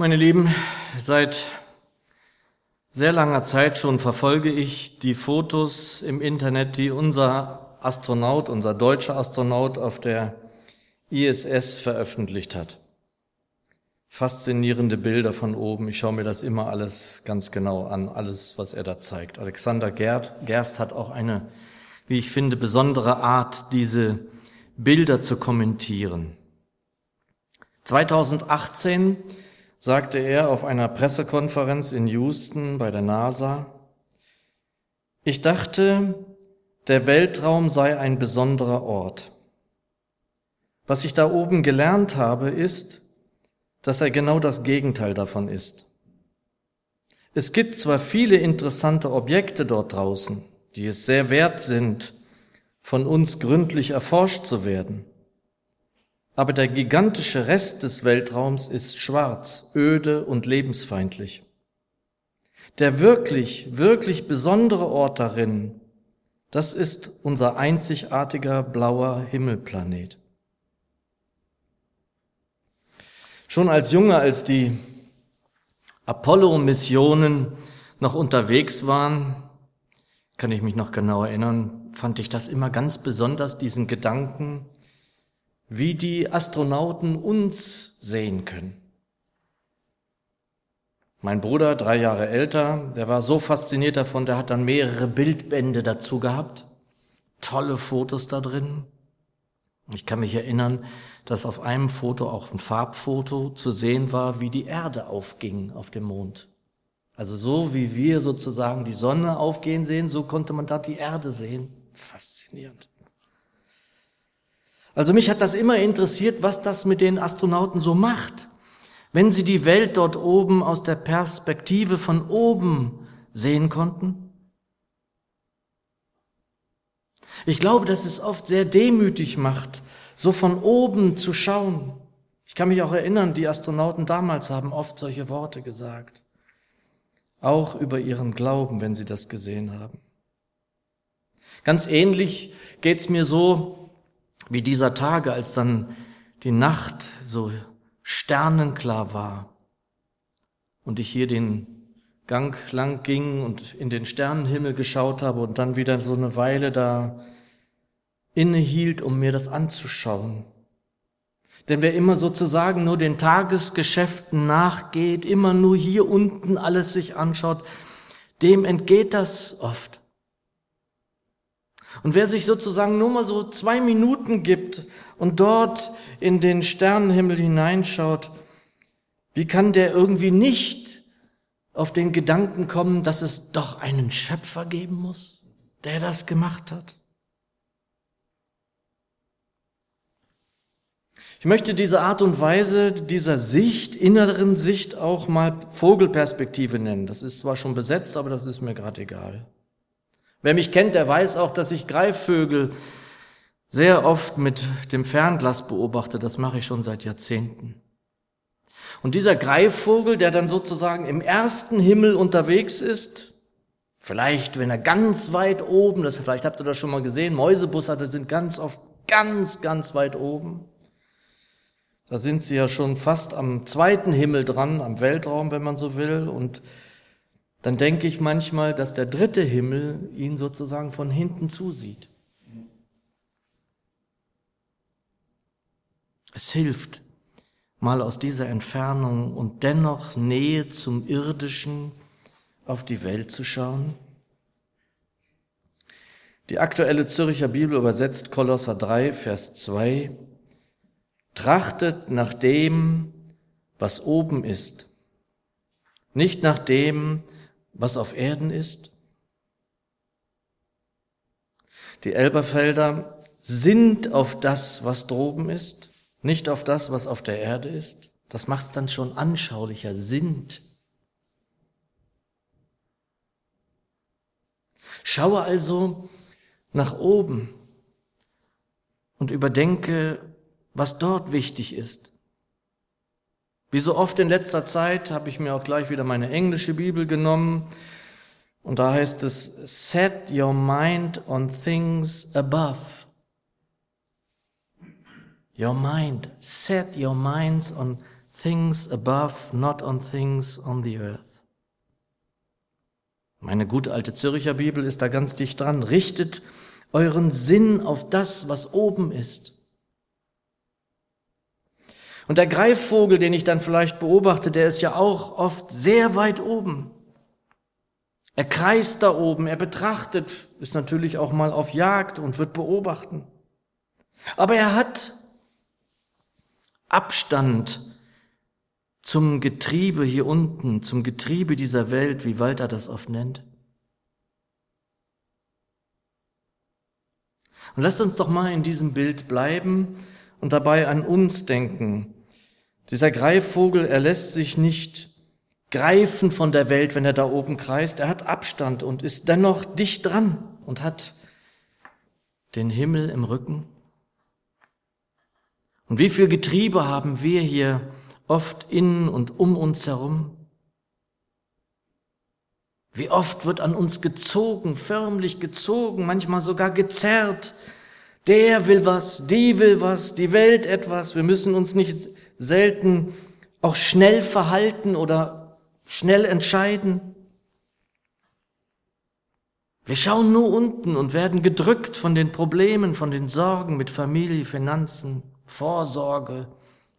Meine Lieben, seit sehr langer Zeit schon verfolge ich die Fotos im Internet, die unser Astronaut, unser deutscher Astronaut auf der ISS veröffentlicht hat. Faszinierende Bilder von oben. Ich schaue mir das immer alles ganz genau an, alles, was er da zeigt. Alexander Gerd, Gerst hat auch eine, wie ich finde, besondere Art, diese Bilder zu kommentieren. 2018 sagte er auf einer Pressekonferenz in Houston bei der NASA, ich dachte, der Weltraum sei ein besonderer Ort. Was ich da oben gelernt habe, ist, dass er genau das Gegenteil davon ist. Es gibt zwar viele interessante Objekte dort draußen, die es sehr wert sind, von uns gründlich erforscht zu werden, aber der gigantische Rest des Weltraums ist schwarz, öde und lebensfeindlich. Der wirklich, wirklich besondere Ort darin, das ist unser einzigartiger blauer Himmelplanet. Schon als Junge, als die Apollo-Missionen noch unterwegs waren, kann ich mich noch genau erinnern, fand ich das immer ganz besonders, diesen Gedanken, wie die Astronauten uns sehen können. Mein Bruder, drei Jahre älter, der war so fasziniert davon, der hat dann mehrere Bildbände dazu gehabt. Tolle Fotos da drin. Ich kann mich erinnern, dass auf einem Foto auch ein Farbfoto zu sehen war, wie die Erde aufging auf dem Mond. Also so wie wir sozusagen die Sonne aufgehen sehen, so konnte man da die Erde sehen. Faszinierend. Also mich hat das immer interessiert, was das mit den Astronauten so macht. Wenn sie die Welt dort oben aus der Perspektive von oben sehen konnten. Ich glaube, dass es oft sehr demütig macht, so von oben zu schauen. Ich kann mich auch erinnern, die Astronauten damals haben oft solche Worte gesagt. Auch über ihren Glauben, wenn sie das gesehen haben. Ganz ähnlich geht's mir so, wie dieser Tage, als dann die Nacht so sternenklar war und ich hier den Gang lang ging und in den Sternenhimmel geschaut habe und dann wieder so eine Weile da innehielt, um mir das anzuschauen. Denn wer immer sozusagen nur den Tagesgeschäften nachgeht, immer nur hier unten alles sich anschaut, dem entgeht das oft. Und wer sich sozusagen nur mal so zwei Minuten gibt und dort in den Sternenhimmel hineinschaut, wie kann der irgendwie nicht auf den Gedanken kommen, dass es doch einen Schöpfer geben muss, der das gemacht hat? Ich möchte diese Art und Weise dieser Sicht, inneren Sicht auch mal Vogelperspektive nennen. Das ist zwar schon besetzt, aber das ist mir gerade egal. Wer mich kennt, der weiß auch, dass ich Greifvögel sehr oft mit dem Fernglas beobachte. Das mache ich schon seit Jahrzehnten. Und dieser Greifvogel, der dann sozusagen im ersten Himmel unterwegs ist, vielleicht, wenn er ganz weit oben, das, vielleicht habt ihr das schon mal gesehen, Mäusebussarde sind ganz oft ganz, ganz weit oben. Da sind sie ja schon fast am zweiten Himmel dran, am Weltraum, wenn man so will. Und dann denke ich manchmal, dass der dritte Himmel ihn sozusagen von hinten zusieht. Es hilft, mal aus dieser Entfernung und dennoch Nähe zum Irdischen auf die Welt zu schauen. Die aktuelle Zürcher Bibel übersetzt Kolosser 3, Vers 2, Trachtet nach dem, was oben ist, nicht nach dem, was auf Erden ist? Die Elberfelder sind auf das, was droben ist, nicht auf das, was auf der Erde ist. Das macht es dann schon anschaulicher. Sind. Schaue also nach oben und überdenke, was dort wichtig ist. Wie so oft in letzter Zeit habe ich mir auch gleich wieder meine englische Bibel genommen. Und da heißt es, set your mind on things above. Your mind, set your minds on things above, not on things on the earth. Meine gute alte Zürcher Bibel ist da ganz dicht dran. Richtet euren Sinn auf das, was oben ist. Und der Greifvogel, den ich dann vielleicht beobachte, der ist ja auch oft sehr weit oben. Er kreist da oben, er betrachtet, ist natürlich auch mal auf Jagd und wird beobachten. Aber er hat Abstand zum Getriebe hier unten, zum Getriebe dieser Welt, wie Walter das oft nennt. Und lasst uns doch mal in diesem Bild bleiben und dabei an uns denken. Dieser Greifvogel, er lässt sich nicht greifen von der Welt, wenn er da oben kreist. Er hat Abstand und ist dennoch dicht dran und hat den Himmel im Rücken. Und wie viel Getriebe haben wir hier oft in und um uns herum? Wie oft wird an uns gezogen, förmlich gezogen, manchmal sogar gezerrt. Der will was, die will was, die Welt etwas. Wir müssen uns nicht selten auch schnell verhalten oder schnell entscheiden. Wir schauen nur unten und werden gedrückt von den Problemen, von den Sorgen mit Familie, Finanzen, Vorsorge,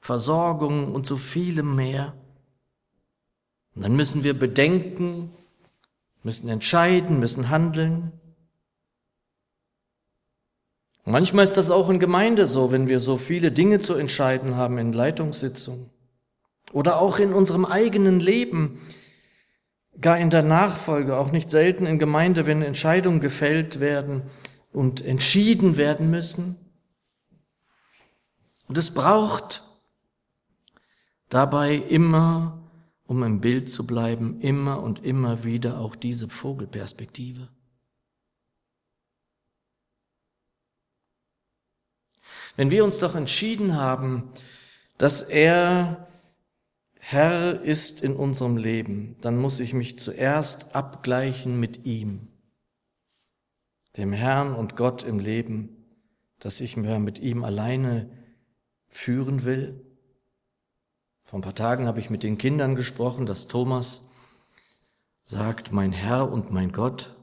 Versorgung und so vielem mehr. Und dann müssen wir bedenken, müssen entscheiden, müssen handeln. Manchmal ist das auch in Gemeinde so, wenn wir so viele Dinge zu entscheiden haben in Leitungssitzungen oder auch in unserem eigenen Leben, gar in der Nachfolge, auch nicht selten in Gemeinde, wenn Entscheidungen gefällt werden und entschieden werden müssen. Und es braucht dabei immer um im Bild zu bleiben, immer und immer wieder auch diese Vogelperspektive. Wenn wir uns doch entschieden haben, dass er Herr ist in unserem Leben, dann muss ich mich zuerst abgleichen mit ihm, dem Herrn und Gott im Leben, dass ich mir mit ihm alleine führen will vor ein paar Tagen habe ich mit den Kindern gesprochen, dass Thomas sagt, mein Herr und mein Gott.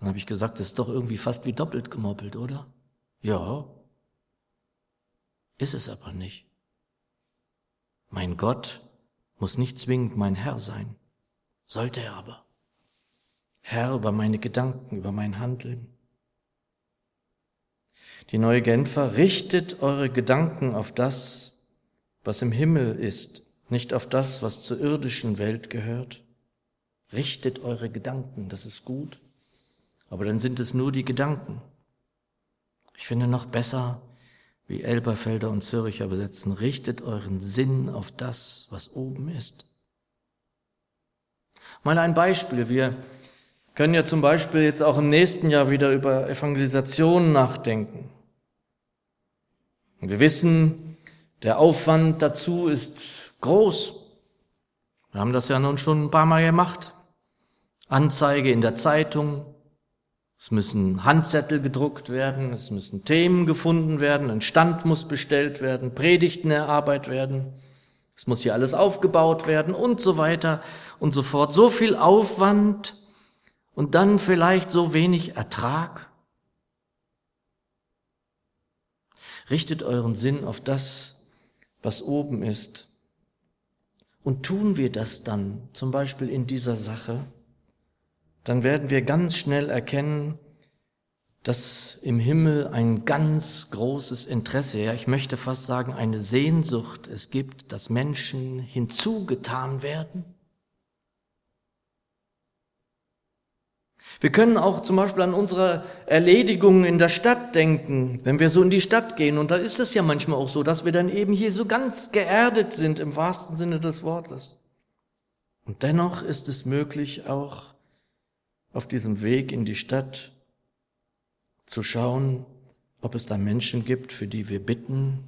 Dann habe ich gesagt, das ist doch irgendwie fast wie doppelt gemoppelt, oder? Ja. Ist es aber nicht. Mein Gott muss nicht zwingend mein Herr sein, sollte er aber. Herr über meine Gedanken, über mein Handeln. Die neue Genfer richtet eure Gedanken auf das, was im Himmel ist, nicht auf das, was zur irdischen Welt gehört. Richtet eure Gedanken, das ist gut, aber dann sind es nur die Gedanken. Ich finde noch besser, wie Elberfelder und Zürcher besetzen, richtet euren Sinn auf das, was oben ist. Mal ein Beispiel. Wir können ja zum Beispiel jetzt auch im nächsten Jahr wieder über Evangelisation nachdenken. Und wir wissen, der Aufwand dazu ist groß. Wir haben das ja nun schon ein paar Mal gemacht. Anzeige in der Zeitung. Es müssen Handzettel gedruckt werden. Es müssen Themen gefunden werden. Ein Stand muss bestellt werden. Predigten erarbeitet werden. Es muss hier alles aufgebaut werden und so weiter und so fort. So viel Aufwand und dann vielleicht so wenig Ertrag. Richtet euren Sinn auf das, was oben ist. Und tun wir das dann, zum Beispiel in dieser Sache, dann werden wir ganz schnell erkennen, dass im Himmel ein ganz großes Interesse, ja, ich möchte fast sagen, eine Sehnsucht es gibt, dass Menschen hinzugetan werden Wir können auch zum Beispiel an unsere Erledigungen in der Stadt denken, wenn wir so in die Stadt gehen. Und da ist es ja manchmal auch so, dass wir dann eben hier so ganz geerdet sind im wahrsten Sinne des Wortes. Und dennoch ist es möglich, auch auf diesem Weg in die Stadt zu schauen, ob es da Menschen gibt, für die wir bitten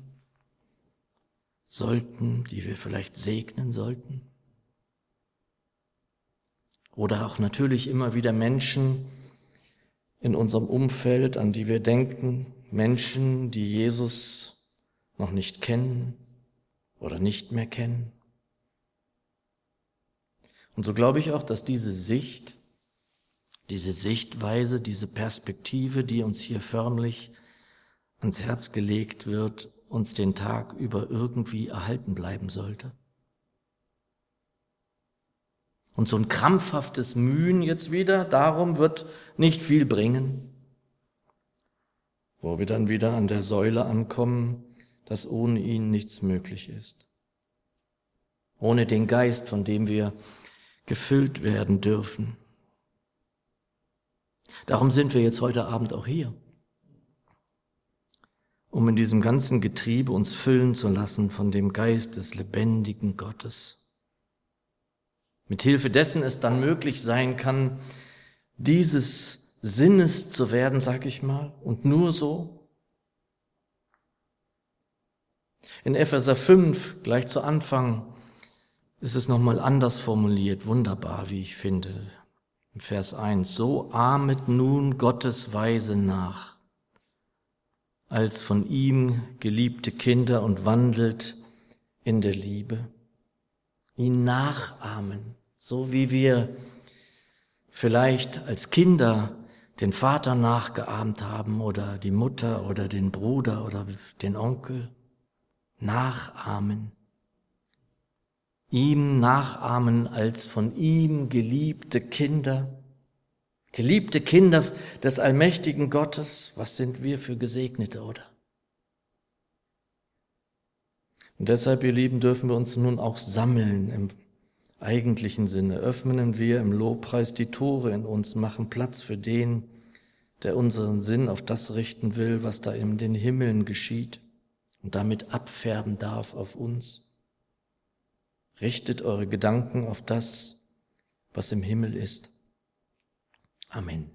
sollten, die wir vielleicht segnen sollten. Oder auch natürlich immer wieder Menschen in unserem Umfeld, an die wir denken, Menschen, die Jesus noch nicht kennen oder nicht mehr kennen. Und so glaube ich auch, dass diese Sicht, diese Sichtweise, diese Perspektive, die uns hier förmlich ans Herz gelegt wird, uns den Tag über irgendwie erhalten bleiben sollte. Und so ein krampfhaftes Mühen jetzt wieder, darum wird nicht viel bringen. Wo wir dann wieder an der Säule ankommen, dass ohne ihn nichts möglich ist. Ohne den Geist, von dem wir gefüllt werden dürfen. Darum sind wir jetzt heute Abend auch hier, um in diesem ganzen Getriebe uns füllen zu lassen von dem Geist des lebendigen Gottes. Mit Hilfe dessen es dann möglich sein kann, dieses Sinnes zu werden, sag ich mal, und nur so. In Epheser 5, gleich zu Anfang, ist es nochmal anders formuliert, wunderbar, wie ich finde. Vers 1, so ahmet nun Gottes Weise nach, als von ihm geliebte Kinder und wandelt in der Liebe ihn nachahmen, so wie wir vielleicht als Kinder den Vater nachgeahmt haben oder die Mutter oder den Bruder oder den Onkel. Nachahmen. Ihm nachahmen als von ihm geliebte Kinder. Geliebte Kinder des allmächtigen Gottes, was sind wir für Gesegnete, oder? Und deshalb, ihr Lieben, dürfen wir uns nun auch sammeln im eigentlichen Sinne. Öffnen wir im Lobpreis die Tore in uns, machen Platz für den, der unseren Sinn auf das richten will, was da in den Himmeln geschieht und damit abfärben darf auf uns. Richtet eure Gedanken auf das, was im Himmel ist. Amen.